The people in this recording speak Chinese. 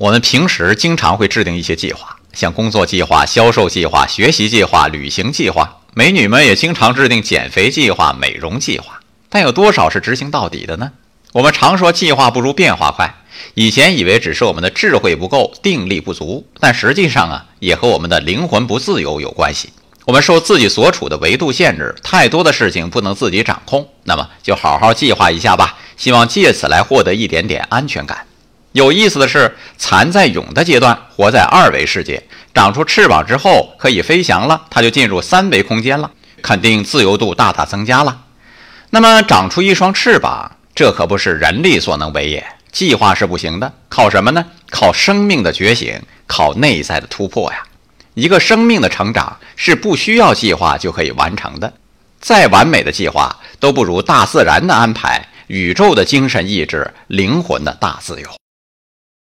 我们平时经常会制定一些计划，像工作计划、销售计划、学习计划、旅行计划。美女们也经常制定减肥计划、美容计划，但有多少是执行到底的呢？我们常说计划不如变化快，以前以为只是我们的智慧不够、定力不足，但实际上啊，也和我们的灵魂不自由有关系。我们受自己所处的维度限制，太多的事情不能自己掌控，那么就好好计划一下吧，希望借此来获得一点点安全感。有意思的是，蚕在蛹的阶段活在二维世界，长出翅膀之后可以飞翔了，它就进入三维空间了，肯定自由度大大增加了。那么长出一双翅膀，这可不是人力所能为也，计划是不行的，靠什么呢？靠生命的觉醒，靠内在的突破呀！一个生命的成长是不需要计划就可以完成的，再完美的计划都不如大自然的安排，宇宙的精神意志，灵魂的大自由。